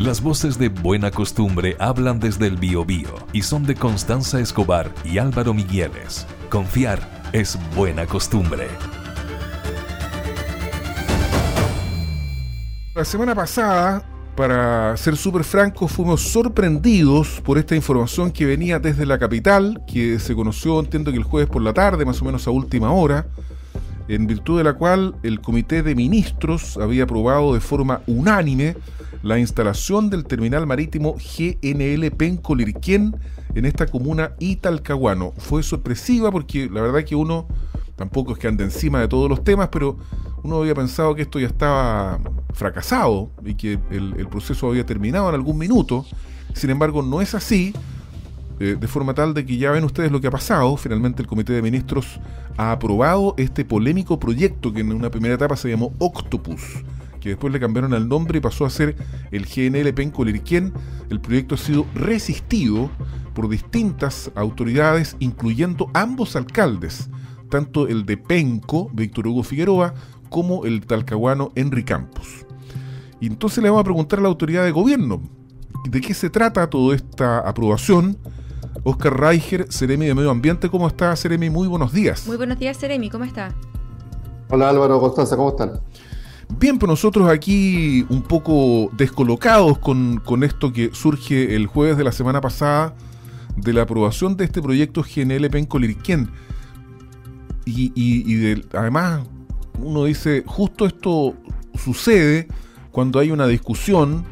Las voces de Buena Costumbre hablan desde el Biobío y son de Constanza Escobar y Álvaro Migueles. Confiar es buena costumbre. La semana pasada, para ser súper francos, fuimos sorprendidos por esta información que venía desde la capital, que se conoció, entiendo que el jueves por la tarde, más o menos a última hora, en virtud de la cual el Comité de Ministros había aprobado de forma unánime la instalación del terminal marítimo GNL Penco-Lirquén en esta comuna Italcahuano. Fue sorpresiva porque la verdad que uno tampoco es que ande encima de todos los temas, pero uno había pensado que esto ya estaba fracasado y que el, proceso había terminado en algún minuto. Sin embargo, no es así, eh, de forma tal de que ya ven ustedes lo que ha pasado. Finalmente el Comité de Ministros ha aprobado este polémico proyecto que en una primera etapa se llamó Octopus, que después le cambiaron el nombre y pasó a ser el GNL Penco Lirquien. El proyecto ha sido resistido por distintas autoridades, incluyendo ambos alcaldes, tanto el de Penco, Víctor Hugo Figueroa, como el talcahuano Henry Campos. Y entonces le vamos a preguntar a la autoridad de gobierno, ¿de qué se trata toda esta aprobación? Oscar Reicher, Ceremi de Medio Ambiente, ¿cómo está Ceremi? Muy buenos días. Muy buenos días Ceremi, ¿cómo está? Hola Álvaro, Constanza, ¿cómo están? Bien, pues nosotros aquí un poco descolocados con, esto que surge el jueves de la semana pasada de la aprobación de este proyecto GNL Penco Lirquén. Y, y, además uno dice, justo esto sucede cuando hay una discusión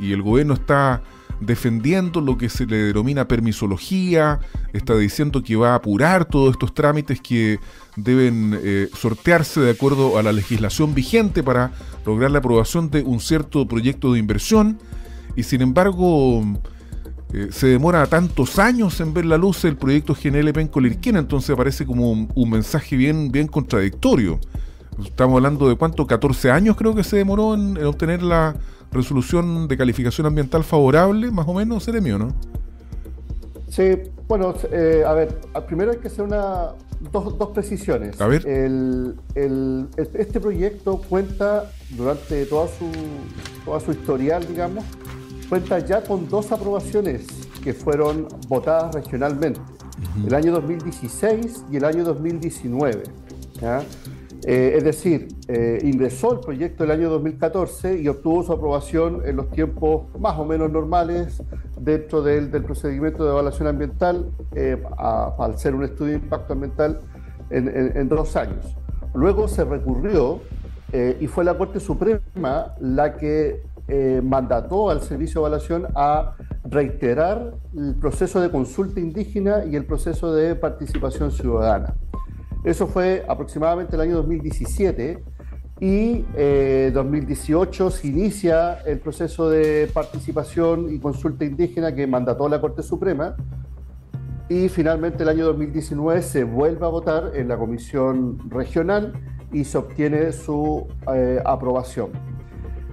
y, el gobierno está defendiendo lo que se le denomina permisología, está diciendo que va a apurar todos estos trámites que deben eh, sortearse de acuerdo a la legislación vigente para lograr la aprobación de un cierto proyecto de inversión y sin embargo eh, se demora tantos años en ver la luz el proyecto GNL Penco Lirquena, entonces aparece como un, mensaje bien, bien contradictorio. Estamos hablando de cuánto, 14 años creo que se demoró en, obtener la resolución de calificación ambiental favorable, más o menos, Seremio, ¿no? Sí, bueno, eh, a ver, primero hay que hacer una, dos, dos precisiones. A ver. El, el, este proyecto cuenta durante toda su, toda su historial, digamos, cuenta ya con dos aprobaciones que fueron votadas regionalmente, el año 2016 y el año 2019. Eh, es decir, eh, ingresó el proyecto el año 2014 y obtuvo su aprobación en los tiempos más o menos normales dentro del, procedimiento de evaluación ambiental eh, al ser un estudio de impacto ambiental en, dos años. Luego se recurrió y fue la Corte Suprema la que mandató al Servicio de Evaluación a reiterar el proceso de consulta indígena y el proceso de participación ciudadana. Eso fue aproximadamente el año 2017 y eh, 2018 se inicia el proceso de participación y consulta indígena que mandató la Corte Suprema y finalmente el año 2019 se vuelve a votar en la Comisión Regional y se obtiene su eh, aprobación.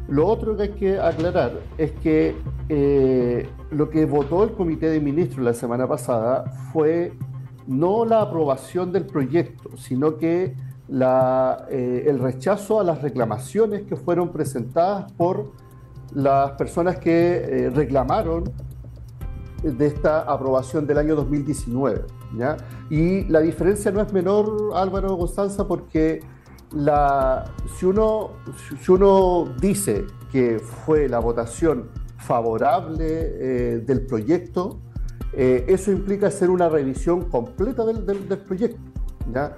Lo otro que hay que aclarar es que eh, lo que votó el Comité de Ministros la semana pasada fue no la aprobación del proyecto, sino que eh, el rechazo a las reclamaciones que fueron presentadas por las personas que eh, reclamaron de esta aprobación del año 2019. Y la diferencia no es menor, Álvaro Constanza, porque si, uno, si uno dice que fue la votación favorable eh, del proyecto, eh, eso implica hacer una revisión completa del, proyecto. ¿ya?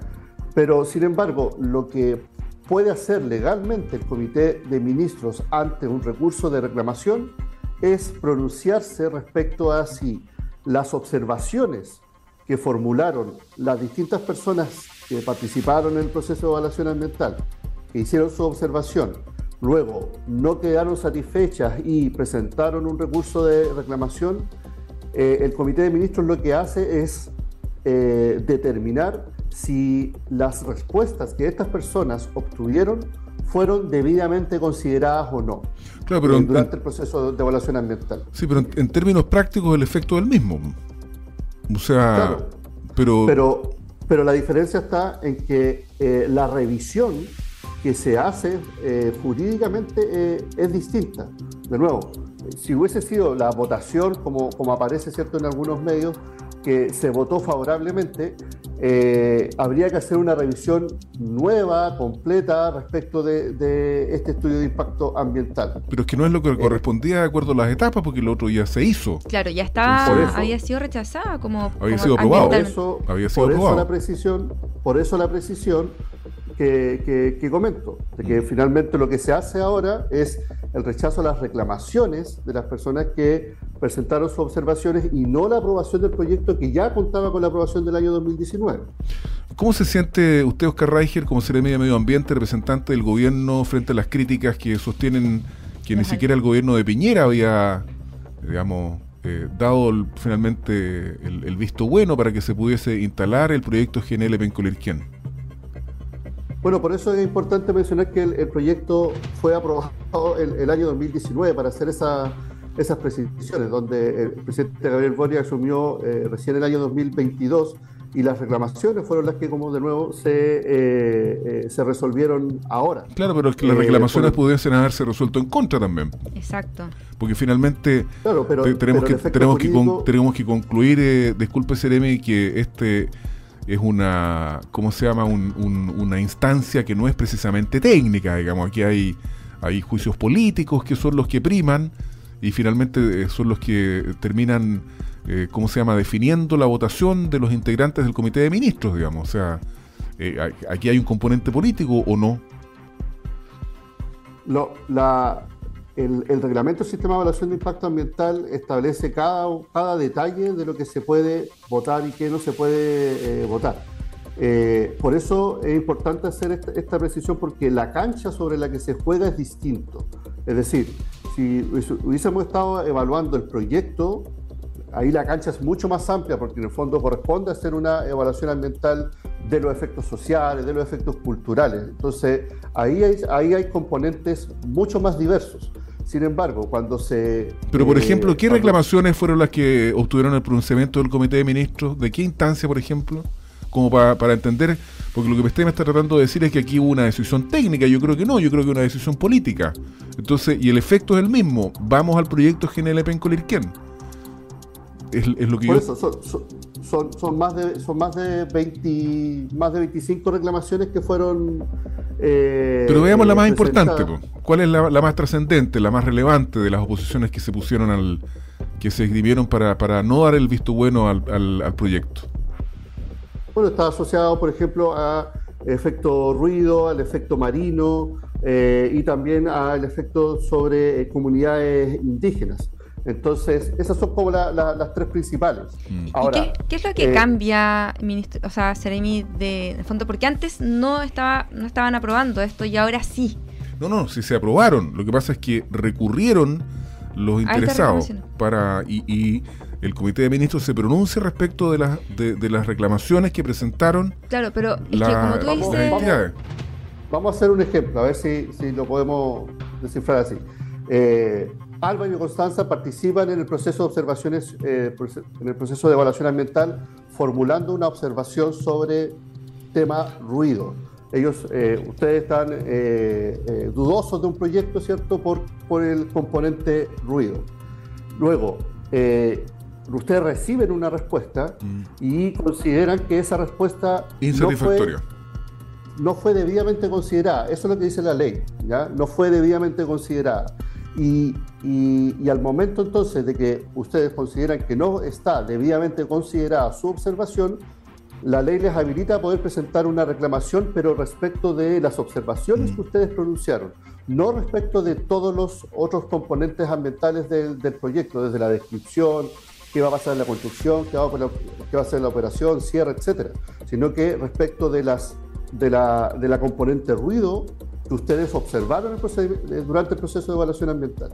Pero, sin embargo, lo que puede hacer legalmente el Comité de Ministros ante un recurso de reclamación es pronunciarse respecto a si las observaciones que formularon las distintas personas que participaron en el proceso de evaluación ambiental, que hicieron su observación, luego no quedaron satisfechas y presentaron un recurso de reclamación, eh, el Comité de Ministros lo que hace es eh, determinar si las respuestas que estas personas obtuvieron fueron debidamente consideradas o no claro, durante el proceso de evaluación ambiental. Sí, pero en, términos prácticos el efecto es el mismo. O sea, pero... pero pero la diferencia está en que eh, la revisión que se hace eh, jurídicamente eh, es distinta. de nuevo, si hubiese sido la votación, como, como aparece cierto en algunos medios, que se votó favorablemente, eh, habría que hacer una revisión nueva, completa, respecto de, este estudio de impacto ambiental. Pero es que no es lo que correspondía de acuerdo a las etapas, porque el otro ya se hizo. Claro, ya estaba, había sido rechazada como... Había sido aprobado. Por eso, había sido por eso la precisión, por eso la precisión que, que, comento, de que finalmente lo que se hace ahora es el rechazo a las reclamaciones de las personas que presentaron sus observaciones y no la aprobación del proyecto que ya contaba con la aprobación del año 2019. ¿Cómo se siente usted, Oscar Reicher, como Seremi de Medio Ambiente, representante del gobierno, frente a las críticas que sostienen que ni siquiera el gobierno de Piñera había, digamos, eh, dado finalmente el, visto bueno para que se pudiese instalar el proyecto GNL Pencolirquén? Bueno, por eso es importante mencionar que el, proyecto fue aprobado el, el, año 2019 para hacer esa, esas precisiones, donde el presidente Gabriel Boric asumió eh, recién el año 2022 y las reclamaciones fueron las que, como de nuevo, se, eh, eh, se resolvieron ahora. Claro, pero es que las reclamaciones pudiesen haberse resuelto en contra también. Exacto. Porque finalmente tenemos, que, tenemos, que tenemos que concluir, disculpe Seremi, que este es una, ¿cómo se llama? una instancia que no es precisamente técnica, digamos, aquí hay, hay juicios políticos que son los que priman y finalmente eh, son los que terminan, eh, ¿cómo se llama?, definiendo la votación de los integrantes del comité de ministros, digamos, o sea, eh, aquí hay un componente político o no. Lo, la, el, reglamento del sistema de evaluación de impacto ambiental establece cada, cada detalle de lo que se puede votar y qué no se puede eh, votar. Eh, por eso es importante hacer esta, precisión porque la cancha sobre la que se juega es distinto. Es decir, si hubiésemos estado evaluando el proyecto, ahí la cancha es mucho más amplia porque en el fondo corresponde hacer una evaluación ambiental de los efectos sociales, de los efectos culturales. Entonces, ahí ahí hay componentes mucho más diversos. Sin embargo, cuando se... Pero, por eh, ejemplo, ¿qué reclamaciones fueron las que obtuvieron el pronunciamiento del Comité de Ministros? ¿De qué instancia, por ejemplo? Como para, entender, porque lo que usted me está tratando de decir es que aquí hubo una decisión técnica, yo creo que no, yo creo que una decisión política. Entonces, y el efecto es el mismo, vamos al proyecto GNLP en Colirquén. Es, lo que yo... son, son, más de, son más, de 20, más de 25 reclamaciones que fueron eh, Pero veamos la más importante, ¿cuál es la, más trascendente, la más relevante de las oposiciones que se pusieron al, que se escribieron para, para no dar el visto bueno al, al, proyecto? Bueno, está asociado, por ejemplo, a efecto ruido, al efecto marino eh, y también al efecto sobre eh, comunidades indígenas. Entonces, esas son como las tres principales. Mm. Ahora, qué, es lo que eh, cambia, ministro, o sea, Seremi, de, fondo? Porque antes no, estaba, no estaban aprobando esto y ahora sí. No, no, sí se aprobaron. Lo que pasa es que recurrieron los interesados para y, el comité de ministros se pronuncia respecto de las de, las reclamaciones que presentaron. Claro, pero es que como tú dices, vamos, a hacer un ejemplo, a ver si, si lo podemos descifrar así. Eh, Alba y Constanza participan en el proceso de observaciones, eh, en el proceso de evaluación ambiental, formulando una observación sobre tema ruido. Ellos, eh, ustedes están eh, dudosos de un proyecto, ¿cierto?, por, por el componente ruido. Luego, ustedes reciben una respuesta mm. y consideran que esa respuesta insatisfactoria. No fue, debidamente considerada. Eso es lo que dice la ley, ¿ya? No fue debidamente considerada. Y, al momento entonces de que ustedes consideran que no está debidamente considerada su observación, la ley les habilita a poder presentar una reclamación, pero respecto de las observaciones que mm. ustedes pronunciaron, no respecto de todos los otros componentes ambientales del, proyecto, desde la descripción, qué va a pasar en la construcción, qué va, a, ser la operación, cierre, etcétera, sino que respecto de, las, de, la, de la componente ruido que ustedes observaron eh, durante el proceso de evaluación ambiental.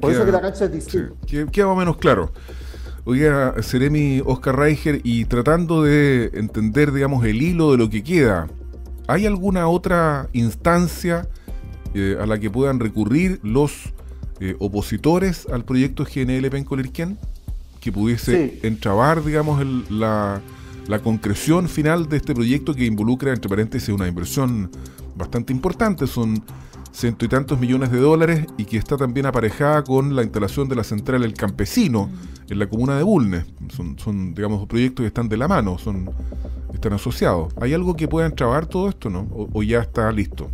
Por eso que la cancha es distinta. queda más o menos claro. Oiga, Seremi Oscar Reicher, y tratando de entender, digamos, el hilo de lo que queda, ¿hay alguna otra instancia eh, a la que puedan recurrir los eh, opositores al proyecto GNL Pencolirquén? Que pudiese entrabar, digamos, la, la concreción final de este proyecto que involucra, entre paréntesis, una inversión bastante importante. Son ciento y tantos millones de dólares y que está también aparejada con la instalación de la central El Campesino en la comuna de Bulnes. Son, son digamos, proyectos que están de la mano, son están asociados. ¿Hay algo que pueda trabar todo esto, no? ¿O, ya está listo?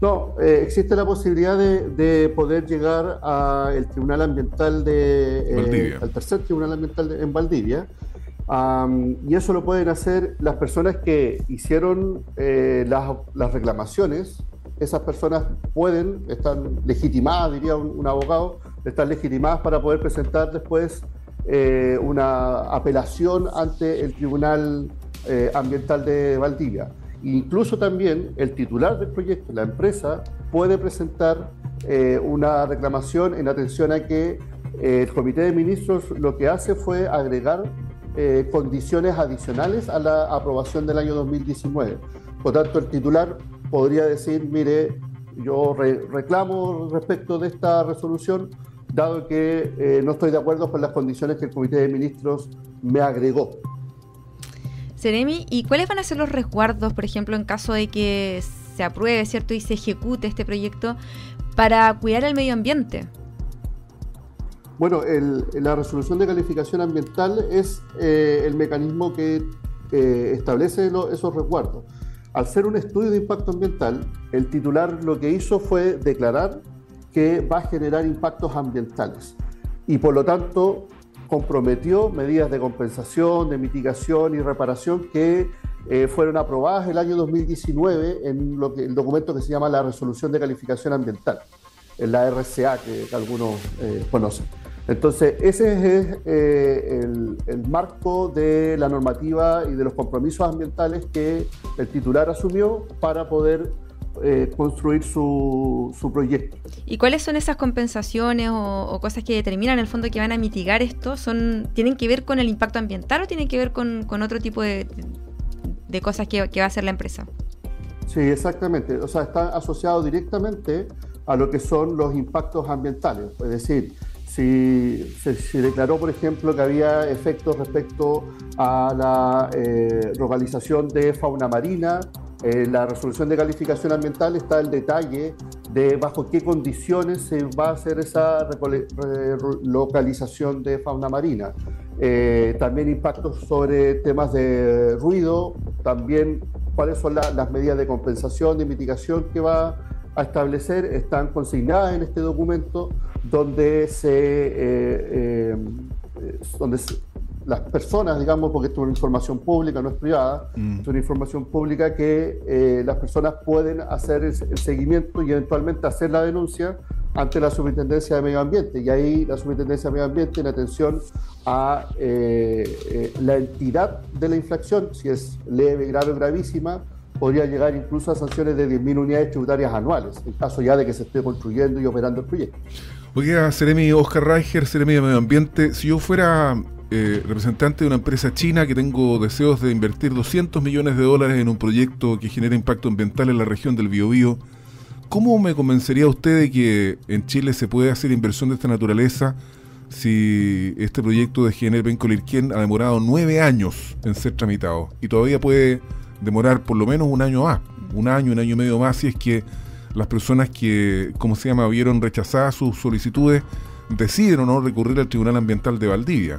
No, eh, existe la posibilidad de, poder llegar al Tribunal Ambiental de... Eh, al tercer Tribunal Ambiental en Valdivia. Y eso lo pueden hacer las personas que hicieron eh, las, las reclamaciones esas personas pueden, están legitimadas, diría un, abogado, están legitimadas para poder presentar después eh, una apelación ante el Tribunal eh, Ambiental de Valdivia. Incluso también el titular del proyecto, la empresa, puede presentar eh, una reclamación en atención a que el Comité de Ministros lo que hace fue agregar condiciones adicionales a la aprobación del año 2019. Por tanto, el titular podría decir, mire, yo reclamo respecto de esta resolución, dado que eh, no estoy de acuerdo con las condiciones que el Comité de Ministros me agregó. Seremi, ¿y cuáles van a ser los resguardos, por ejemplo, en caso de que se apruebe, ¿cierto? Y se ejecute este proyecto para cuidar el medio ambiente. Bueno, la resolución de calificación ambiental es eh, el mecanismo que eh, establece esos resguardos. Al ser un estudio de impacto ambiental, el titular lo que hizo fue declarar que va a generar impactos ambientales y por lo tanto comprometió medidas de compensación, de mitigación y reparación que eh, fueron aprobadas el año 2019 en lo el documento que se llama la Resolución de Calificación Ambiental, en la RCA que, algunos eh, conocen. Entonces, ese es eh, el, marco de la normativa y de los compromisos ambientales que el titular asumió para poder eh, construir su, proyecto. ¿Y cuáles son esas compensaciones o, cosas que determinan en el fondo que van a mitigar esto? ¿Son, ¿Tienen que ver con el impacto ambiental o tienen que ver con, otro tipo de, cosas que, que va a hacer la empresa? Sí, exactamente. O sea, está asociado directamente a lo que son los impactos ambientales. Es decir, si se, declaró, por ejemplo, que había efectos respecto a la eh, localización de fauna marina, en la resolución de calificación ambiental está el detalle de bajo qué condiciones se va a hacer esa localización de fauna marina. Eh, también impactos sobre temas de ruido, también cuáles son las medidas de compensación, de mitigación que va a establecer, están consignadas en este documento donde se, eh, eh, donde las personas, digamos, porque esto es una información pública, no es privada, mm. es una información pública que eh, las personas pueden hacer el, seguimiento y eventualmente hacer la denuncia ante la Superintendencia de Medio Ambiente. Y ahí la Superintendencia de Medio Ambiente, en atención a la entidad de la infracción, si es leve, grave o gravísima, podría llegar incluso a sanciones de 10.000 unidades tributarias anuales, en caso ya de que se esté construyendo y operando el proyecto. Oiga, Seremi Oscar Reicher, Seremi de Medio Ambiente, si yo fuera eh, representante de una empresa china que tengo deseos de invertir 200 millones de dólares en un proyecto que genera impacto ambiental en la región del Biobío, ¿cómo me convencería usted de que en Chile se puede hacer inversión de esta naturaleza si este proyecto de GNR Bencolirquén ha demorado nueve años en ser tramitado y todavía puede demorar por lo menos un año más, un año, un año y medio más, si es que las personas que, como se llama?, vieron rechazadas sus solicitudes, deciden o no recurrir al Tribunal Ambiental de Valdivia.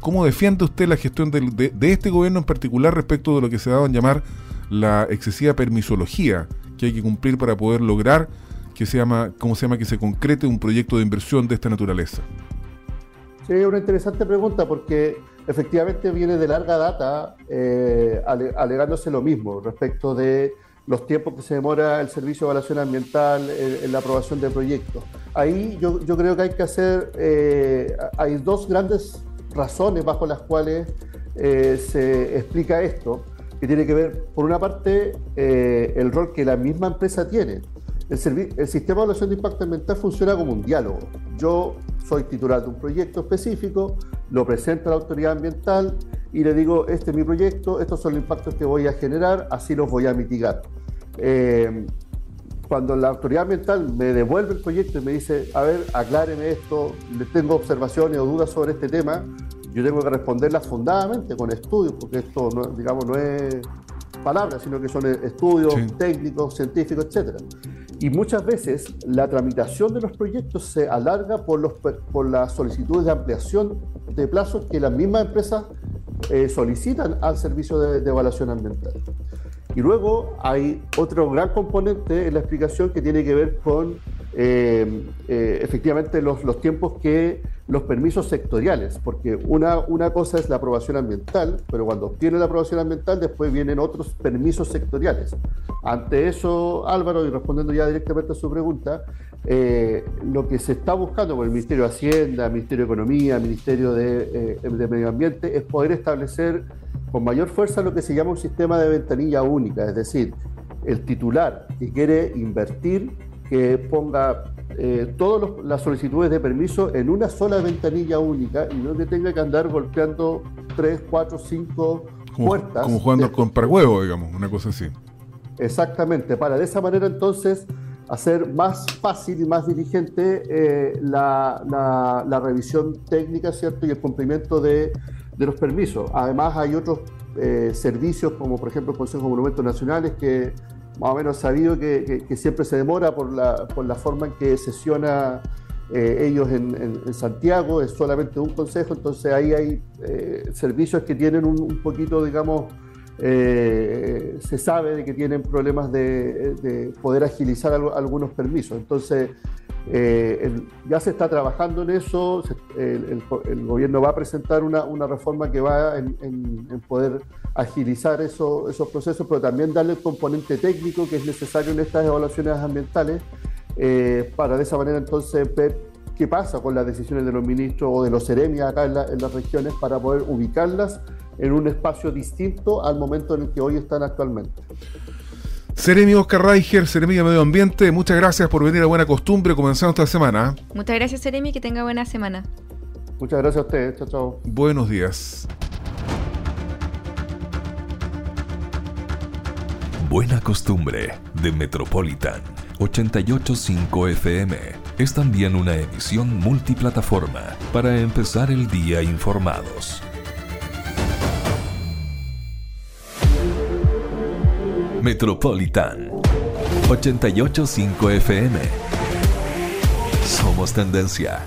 ¿Cómo defiende usted la gestión de, este gobierno en particular respecto de lo que se daba en llamar la excesiva permisología que hay que cumplir para poder lograr que se llama, ¿cómo se llama?, que se concrete un proyecto de inversión de esta naturaleza. Sí, una interesante pregunta porque efectivamente viene de larga data eh, alegándose lo mismo respecto de los tiempos que se demora el Servicio de Evaluación Ambiental en, la aprobación de proyectos. Ahí yo, creo que hay que hacer, eh, hay dos grandes razones bajo las cuales eh, se explica esto, que tiene que ver, por una parte, el rol que la misma empresa tiene. El, sistema de evaluación de impacto ambiental funciona como un diálogo. Yo soy titular de un proyecto específico, lo presento a la autoridad ambiental y le digo, este es mi proyecto, estos son los impactos que voy a generar, así los voy a mitigar. Eh, cuando la autoridad ambiental me devuelve el proyecto y me dice, a ver, acláreme esto, le tengo observaciones o dudas sobre este tema, yo tengo que responderlas fundadamente con estudios, porque esto, no, digamos, no es, palabras, sino que son estudios técnicos, científicos, etcétera. Y muchas veces la tramitación de los proyectos se alarga por, los, por las solicitudes de ampliación de plazos que las mismas empresas eh, solicitan al servicio de, evaluación ambiental. Y luego hay otro gran componente en la explicación que tiene que ver con eh, eh, efectivamente los, los tiempos que los permisos sectoriales, porque una, una cosa es la aprobación ambiental, pero cuando obtiene la aprobación ambiental después vienen otros permisos sectoriales. Ante eso, Álvaro, y respondiendo ya directamente a su pregunta, eh, lo que se está buscando por el Ministerio de Hacienda, Ministerio de Economía, Ministerio de, eh, de Medio Ambiente, es poder establecer con mayor fuerza lo que se llama un sistema de ventanilla única, es decir, el titular que quiere invertir, que ponga eh, todas las solicitudes de permiso en una sola ventanilla única y no que tenga que andar golpeando tres, cuatro, cinco puertas. Como jugando con paragüevo, digamos, una cosa así. Exactamente, para de esa manera entonces hacer más fácil y más diligente eh, la, la, revisión técnica, ¿cierto? Y el cumplimiento de, de los permisos. Además hay otros eh, servicios como por ejemplo el Consejo de Monumentos Nacionales que más o menos sabido que, siempre se demora por la, por la forma en que sesiona eh, ellos en, Santiago, es solamente un consejo, entonces ahí hay eh, servicios que tienen un, poquito, digamos, eh, se sabe de que tienen problemas de, poder agilizar algunos permisos. Entonces, ya se está trabajando en eso, el, gobierno va a presentar una, reforma que va en poder agilizar esos procesos, pero también darle el componente técnico que es necesario en estas evaluaciones ambientales eh, para de esa manera entonces ver qué pasa con las decisiones de los ministros o de los seremias acá en, las regiones para poder ubicarlas en un espacio distinto al momento en el que hoy están actualmente. Seremi Oscar Reicher, Seremi de Medio Ambiente, muchas gracias por venir a Buena Costumbre comenzando esta semana. Muchas gracias Seremi, que tenga buena semana. Muchas gracias a ustedes, chao, chao. Buenos días. Buena Costumbre de Metropolitan 885 FM es también una emisión multiplataforma para empezar el día informados. Metropolitan 885 FM. Somos tendencia.